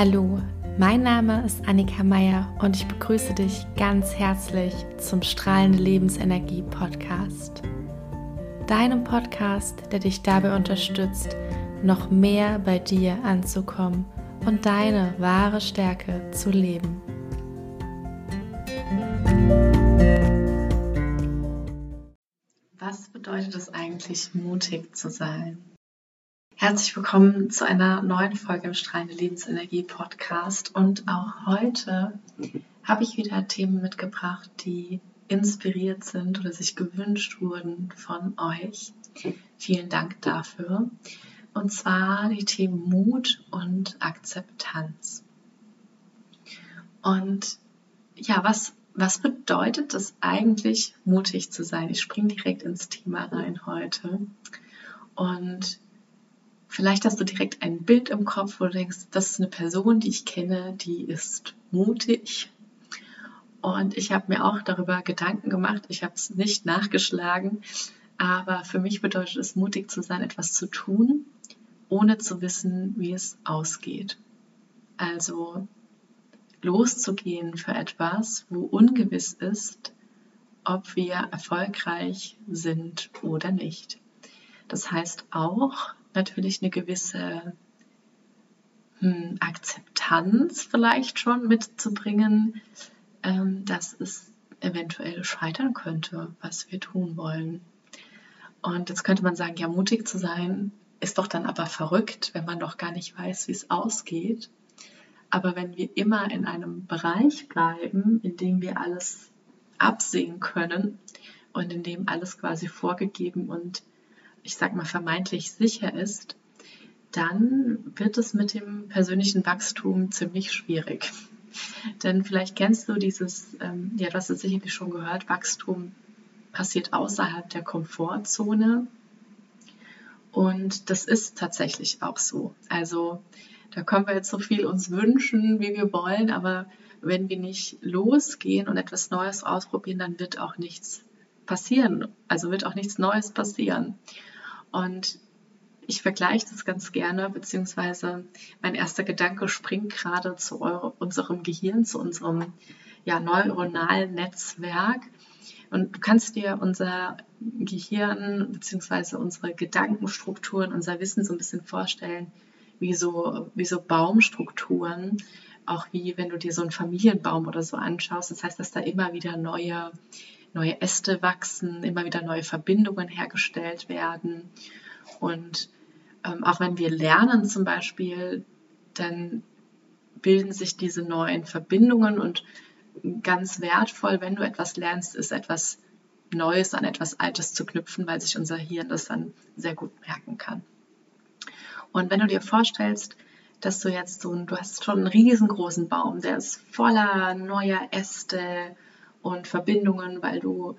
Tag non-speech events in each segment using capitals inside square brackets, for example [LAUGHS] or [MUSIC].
Hallo, mein Name ist Annika Meier und ich begrüße dich ganz herzlich zum Strahlende Lebensenergie Podcast. Deinem Podcast, der dich dabei unterstützt, noch mehr bei dir anzukommen und deine wahre Stärke zu leben. Was bedeutet es eigentlich, mutig zu sein? Herzlich willkommen zu einer neuen Folge im Strahlende Lebensenergie Podcast. Und auch heute habe ich wieder Themen mitgebracht, die inspiriert sind oder sich gewünscht wurden von euch. Vielen Dank dafür. Und zwar die Themen Mut und Akzeptanz. Und ja, was, was bedeutet es eigentlich, mutig zu sein? Ich springe direkt ins Thema rein heute. Und Vielleicht hast du direkt ein Bild im Kopf, wo du denkst, das ist eine Person, die ich kenne, die ist mutig. Und ich habe mir auch darüber Gedanken gemacht. Ich habe es nicht nachgeschlagen, aber für mich bedeutet es, mutig zu sein, etwas zu tun, ohne zu wissen, wie es ausgeht. Also loszugehen für etwas, wo ungewiss ist, ob wir erfolgreich sind oder nicht. Das heißt auch, natürlich eine gewisse hm, Akzeptanz vielleicht schon mitzubringen, ähm, dass es eventuell scheitern könnte, was wir tun wollen. Und jetzt könnte man sagen, ja, mutig zu sein ist doch dann aber verrückt, wenn man doch gar nicht weiß, wie es ausgeht. Aber wenn wir immer in einem Bereich bleiben, in dem wir alles absehen können und in dem alles quasi vorgegeben und ich sag mal, vermeintlich sicher ist, dann wird es mit dem persönlichen Wachstum ziemlich schwierig. [LAUGHS] Denn vielleicht kennst du dieses, ähm, ja, du hast es sicherlich schon gehört, Wachstum passiert außerhalb der Komfortzone. Und das ist tatsächlich auch so. Also da können wir jetzt so viel uns wünschen, wie wir wollen, aber wenn wir nicht losgehen und etwas Neues ausprobieren, dann wird auch nichts passieren. Also wird auch nichts Neues passieren. Und ich vergleiche das ganz gerne, beziehungsweise mein erster Gedanke springt gerade zu eure, unserem Gehirn, zu unserem ja, neuronalen Netzwerk. Und du kannst dir unser Gehirn beziehungsweise unsere Gedankenstrukturen, unser Wissen so ein bisschen vorstellen, wie so, wie so Baumstrukturen, auch wie wenn du dir so einen Familienbaum oder so anschaust. Das heißt, dass da immer wieder neue neue Äste wachsen, immer wieder neue Verbindungen hergestellt werden. Und ähm, auch wenn wir lernen zum Beispiel, dann bilden sich diese neuen Verbindungen und ganz wertvoll, wenn du etwas lernst, ist etwas Neues an etwas Altes zu knüpfen, weil sich unser Hirn das dann sehr gut merken kann. Und wenn du dir vorstellst, dass du jetzt so du hast schon einen riesengroßen Baum, der ist voller neuer Äste, und Verbindungen, weil du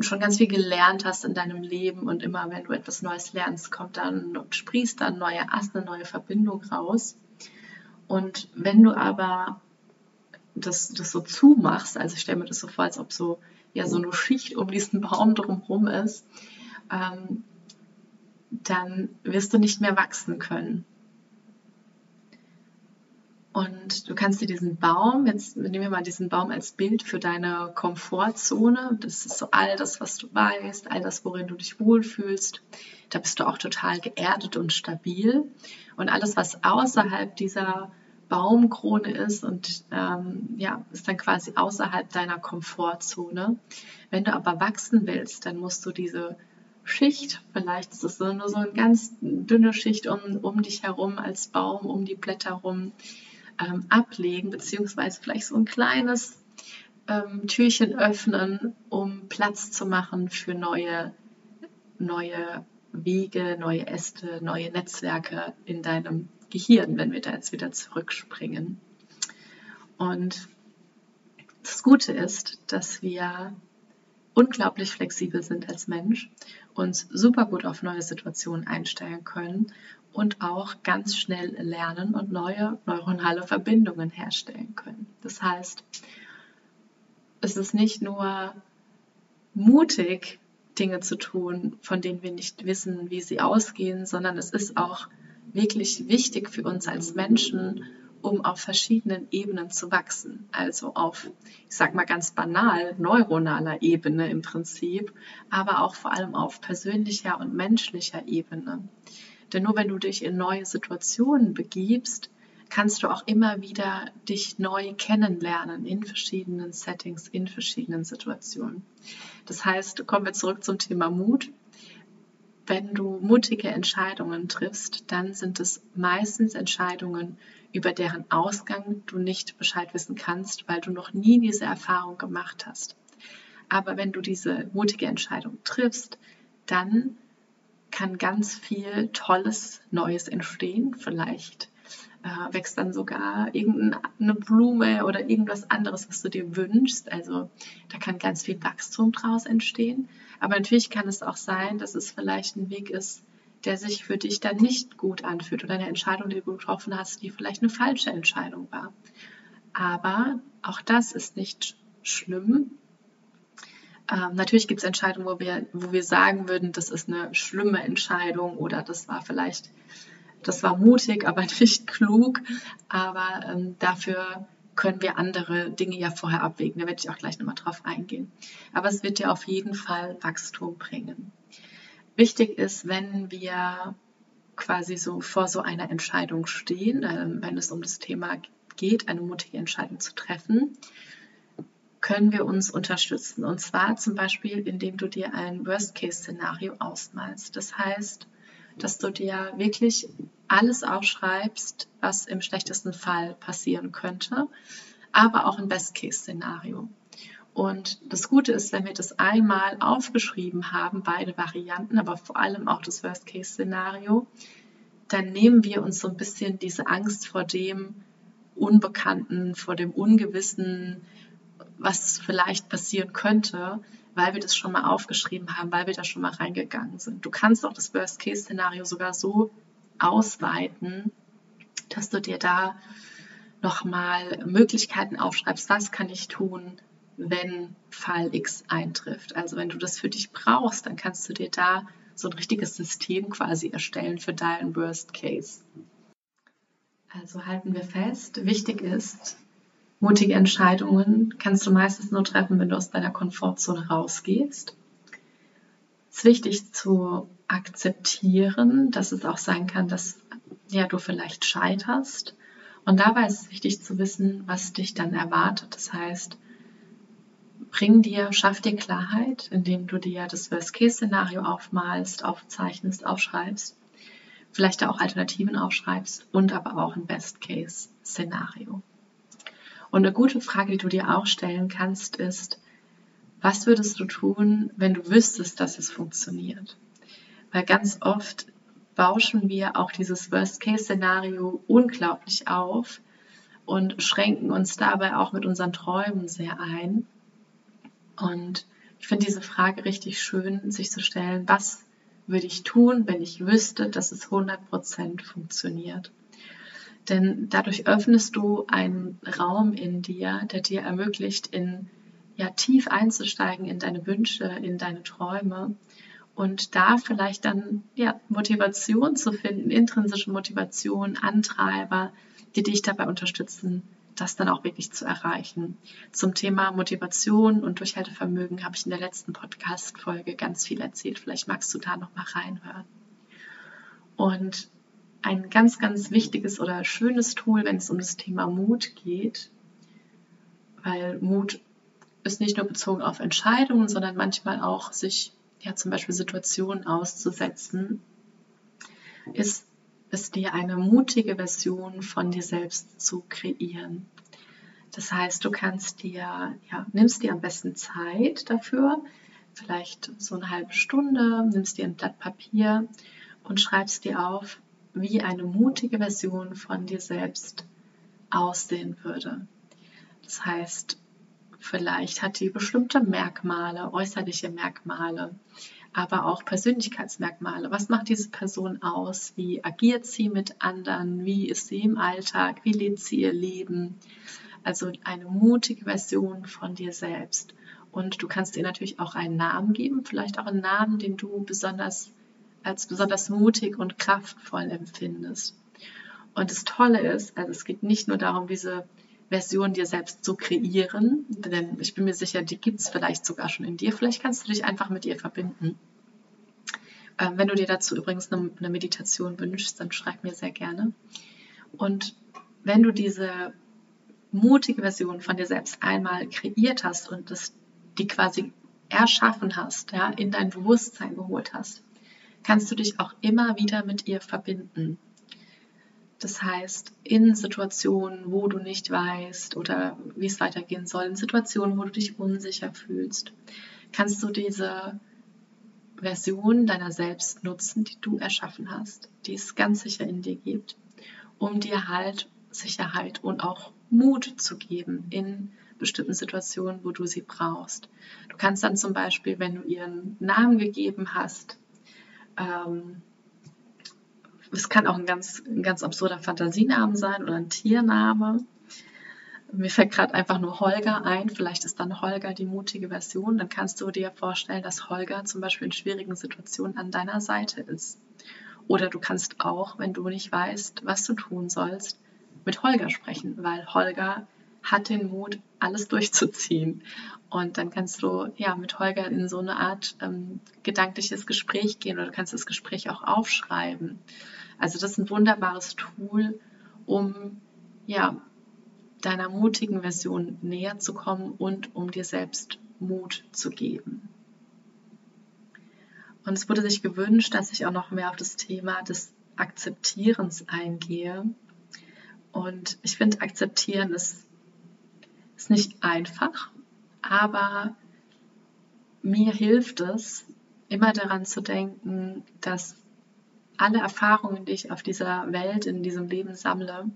schon ganz viel gelernt hast in deinem Leben und immer wenn du etwas Neues lernst, kommt dann und sprießt dann neue Ast, eine neue Verbindung raus. Und wenn du aber das, das so zumachst, also ich stelle mir das so vor, als ob so, ja, so eine Schicht um diesen Baum drumherum ist, ähm, dann wirst du nicht mehr wachsen können. Und du kannst dir diesen Baum, jetzt nehmen wir mal diesen Baum als Bild für deine Komfortzone. Das ist so all das, was du weißt, all das, worin du dich wohlfühlst. Da bist du auch total geerdet und stabil. Und alles, was außerhalb dieser Baumkrone ist und ähm, ja, ist dann quasi außerhalb deiner Komfortzone. Wenn du aber wachsen willst, dann musst du diese Schicht, vielleicht ist es nur so eine ganz dünne Schicht um, um dich herum als Baum, um die Blätter rum, ähm, ablegen, beziehungsweise vielleicht so ein kleines ähm, Türchen öffnen, um Platz zu machen für neue, neue Wege, neue Äste, neue Netzwerke in deinem Gehirn, wenn wir da jetzt wieder zurückspringen. Und das Gute ist, dass wir unglaublich flexibel sind als Mensch, uns super gut auf neue Situationen einstellen können und auch ganz schnell lernen und neue neuronale Verbindungen herstellen können. Das heißt, es ist nicht nur mutig, Dinge zu tun, von denen wir nicht wissen, wie sie ausgehen, sondern es ist auch wirklich wichtig für uns als Menschen, um auf verschiedenen Ebenen zu wachsen. Also auf, ich sag mal ganz banal, neuronaler Ebene im Prinzip, aber auch vor allem auf persönlicher und menschlicher Ebene. Denn nur wenn du dich in neue Situationen begibst, kannst du auch immer wieder dich neu kennenlernen in verschiedenen Settings, in verschiedenen Situationen. Das heißt, kommen wir zurück zum Thema Mut. Wenn du mutige Entscheidungen triffst, dann sind es meistens Entscheidungen, über deren Ausgang du nicht Bescheid wissen kannst, weil du noch nie diese Erfahrung gemacht hast. Aber wenn du diese mutige Entscheidung triffst, dann kann ganz viel Tolles Neues entstehen. Vielleicht äh, wächst dann sogar irgendeine Blume oder irgendwas anderes, was du dir wünschst. Also da kann ganz viel Wachstum draus entstehen. Aber natürlich kann es auch sein, dass es vielleicht ein Weg ist, der sich für dich dann nicht gut anfühlt oder eine Entscheidung, die du getroffen hast, die vielleicht eine falsche Entscheidung war. Aber auch das ist nicht schlimm. Ähm, natürlich gibt es Entscheidungen, wo wir, wo wir sagen würden, das ist eine schlimme Entscheidung oder das war vielleicht das war mutig, [LAUGHS] aber nicht klug. Aber ähm, dafür können wir andere Dinge ja vorher abwägen. Da werde ich auch gleich nochmal drauf eingehen. Aber es wird dir auf jeden Fall Wachstum bringen. Wichtig ist, wenn wir quasi so vor so einer Entscheidung stehen, äh, wenn es um das Thema geht, eine mutige Entscheidung zu treffen, können wir uns unterstützen. Und zwar zum Beispiel, indem du dir ein Worst-Case-Szenario ausmalst. Das heißt, dass du dir wirklich alles aufschreibst, was im schlechtesten Fall passieren könnte, aber auch ein Best-Case-Szenario. Und das Gute ist, wenn wir das einmal aufgeschrieben haben, beide Varianten, aber vor allem auch das Worst-Case-Szenario, dann nehmen wir uns so ein bisschen diese Angst vor dem Unbekannten, vor dem Ungewissen, was vielleicht passieren könnte, weil wir das schon mal aufgeschrieben haben, weil wir da schon mal reingegangen sind. Du kannst auch das Worst-Case-Szenario sogar so ausweiten, dass du dir da nochmal Möglichkeiten aufschreibst, was kann ich tun, wenn Fall X eintrifft. Also wenn du das für dich brauchst, dann kannst du dir da so ein richtiges System quasi erstellen für deinen Worst Case. Also halten wir fest, wichtig ist, Mutige Entscheidungen kannst du meistens nur treffen, wenn du aus deiner Komfortzone rausgehst. Es ist wichtig zu akzeptieren, dass es auch sein kann, dass ja, du vielleicht scheiterst. Und dabei ist es wichtig zu wissen, was dich dann erwartet. Das heißt, bring dir, schaff dir Klarheit, indem du dir das Worst-Case-Szenario aufmalst, aufzeichnest, aufschreibst, vielleicht auch Alternativen aufschreibst und aber auch ein Best-Case-Szenario. Und eine gute Frage, die du dir auch stellen kannst, ist, was würdest du tun, wenn du wüsstest, dass es funktioniert? Weil ganz oft bauschen wir auch dieses Worst-Case-Szenario unglaublich auf und schränken uns dabei auch mit unseren Träumen sehr ein. Und ich finde diese Frage richtig schön, sich zu stellen, was würde ich tun, wenn ich wüsste, dass es 100% funktioniert? Denn dadurch öffnest du einen Raum in dir, der dir ermöglicht, in ja tief einzusteigen in deine Wünsche, in deine Träume und da vielleicht dann ja Motivation zu finden, intrinsische Motivation, Antreiber, die dich dabei unterstützen, das dann auch wirklich zu erreichen. Zum Thema Motivation und Durchhaltevermögen habe ich in der letzten Podcast-Folge ganz viel erzählt. Vielleicht magst du da noch mal reinhören. Und ein ganz, ganz wichtiges oder schönes Tool, wenn es um das Thema Mut geht, weil Mut ist nicht nur bezogen auf Entscheidungen, sondern manchmal auch sich ja zum Beispiel Situationen auszusetzen, ist es dir eine mutige Version von dir selbst zu kreieren. Das heißt, du kannst dir, ja, nimmst dir am besten Zeit dafür, vielleicht so eine halbe Stunde, nimmst dir ein Blatt Papier und schreibst dir auf, wie eine mutige Version von dir selbst aussehen würde. Das heißt, vielleicht hat die bestimmte Merkmale, äußerliche Merkmale, aber auch Persönlichkeitsmerkmale. Was macht diese Person aus? Wie agiert sie mit anderen? Wie ist sie im Alltag? Wie lebt sie ihr Leben? Also eine mutige Version von dir selbst. Und du kannst ihr natürlich auch einen Namen geben, vielleicht auch einen Namen, den du besonders als besonders mutig und kraftvoll empfindest. Und das Tolle ist, also es geht nicht nur darum, diese Version dir selbst zu kreieren, denn ich bin mir sicher, die gibt es vielleicht sogar schon in dir. Vielleicht kannst du dich einfach mit ihr verbinden. Ähm, wenn du dir dazu übrigens eine, eine Meditation wünschst, dann schreib mir sehr gerne. Und wenn du diese mutige Version von dir selbst einmal kreiert hast und das, die quasi erschaffen hast, ja, in dein Bewusstsein geholt hast, kannst du dich auch immer wieder mit ihr verbinden. Das heißt, in Situationen, wo du nicht weißt oder wie es weitergehen soll, in Situationen, wo du dich unsicher fühlst, kannst du diese Version deiner selbst nutzen, die du erschaffen hast, die es ganz sicher in dir gibt, um dir halt Sicherheit und auch Mut zu geben in bestimmten Situationen, wo du sie brauchst. Du kannst dann zum Beispiel, wenn du ihren Namen gegeben hast, ähm, es kann auch ein ganz, ein ganz absurder Fantasienamen sein oder ein Tiername. Mir fällt gerade einfach nur Holger ein. Vielleicht ist dann Holger die mutige Version. Dann kannst du dir vorstellen, dass Holger zum Beispiel in schwierigen Situationen an deiner Seite ist. Oder du kannst auch, wenn du nicht weißt, was du tun sollst, mit Holger sprechen, weil Holger hat den Mut, alles durchzuziehen. Und dann kannst du ja mit Holger in so eine Art ähm, gedankliches Gespräch gehen oder kannst das Gespräch auch aufschreiben. Also das ist ein wunderbares Tool, um ja deiner mutigen Version näher zu kommen und um dir selbst Mut zu geben. Und es wurde sich gewünscht, dass ich auch noch mehr auf das Thema des Akzeptierens eingehe. Und ich finde, akzeptieren ist, ist nicht einfach, aber mir hilft es, immer daran zu denken, dass alle Erfahrungen, die ich auf dieser Welt, in diesem Leben sammle,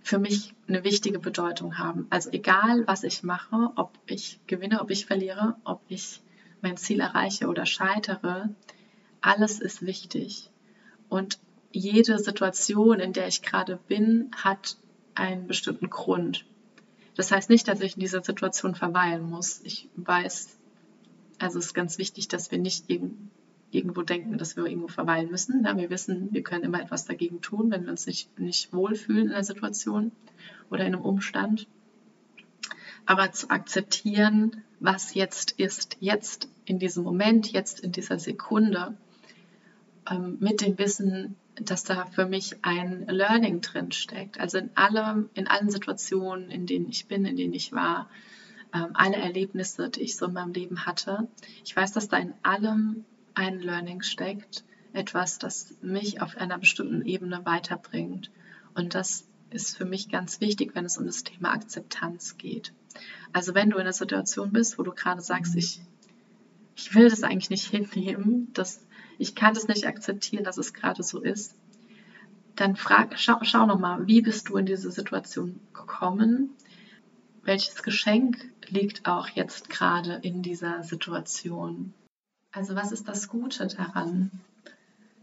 für mich eine wichtige Bedeutung haben. Also egal, was ich mache, ob ich gewinne, ob ich verliere, ob ich mein Ziel erreiche oder scheitere, alles ist wichtig. Und jede Situation, in der ich gerade bin, hat einen bestimmten Grund. Das heißt nicht, dass ich in dieser Situation verweilen muss. Ich weiß, also es ist ganz wichtig, dass wir nicht irgendwo denken, dass wir irgendwo verweilen müssen. Wir wissen, wir können immer etwas dagegen tun, wenn wir uns nicht, nicht wohlfühlen in der Situation oder in einem Umstand. Aber zu akzeptieren, was jetzt ist, jetzt in diesem Moment, jetzt in dieser Sekunde, ähm, mit dem Wissen, dass da für mich ein Learning drin steckt. Also in allem, in allen Situationen, in denen ich bin, in denen ich war, ähm, alle Erlebnisse, die ich so in meinem Leben hatte. Ich weiß, dass da in allem ein Learning steckt, etwas, das mich auf einer bestimmten Ebene weiterbringt. Und das ist für mich ganz wichtig, wenn es um das Thema Akzeptanz geht. Also wenn du in einer Situation bist, wo du gerade sagst, ich, ich will das eigentlich nicht hinnehmen, das ich kann das nicht akzeptieren, dass es gerade so ist, dann frag, schau, schau nochmal, wie bist du in diese Situation gekommen? Welches Geschenk liegt auch jetzt gerade in dieser Situation? Also was ist das Gute daran?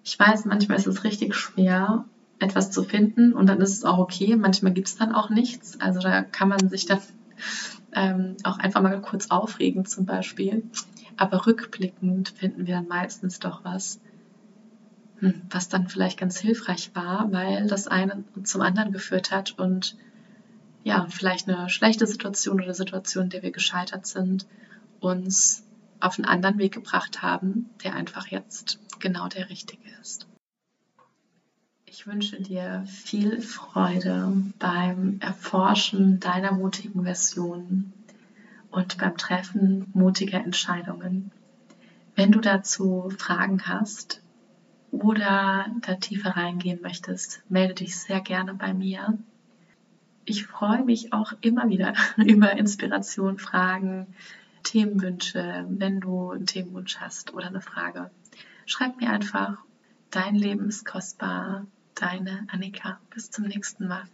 Ich weiß, manchmal ist es richtig schwer, etwas zu finden und dann ist es auch okay. Manchmal gibt es dann auch nichts. Also da kann man sich dann ähm, auch einfach mal kurz aufregen zum Beispiel. Aber rückblickend finden wir dann meistens doch was, hm, was dann vielleicht ganz hilfreich war, weil das eine zum anderen geführt hat und ja, vielleicht eine schlechte Situation oder Situation, in der wir gescheitert sind, uns auf einen anderen Weg gebracht haben, der einfach jetzt genau der richtige ist. Ich wünsche dir viel Freude beim Erforschen deiner mutigen Version und beim Treffen mutiger Entscheidungen. Wenn du dazu Fragen hast oder da tiefer reingehen möchtest, melde dich sehr gerne bei mir. Ich freue mich auch immer wieder [LAUGHS] über Inspiration, Fragen, Themenwünsche, wenn du einen Themenwunsch hast oder eine Frage. Schreib mir einfach, dein Leben ist kostbar, deine Annika. Bis zum nächsten Mal.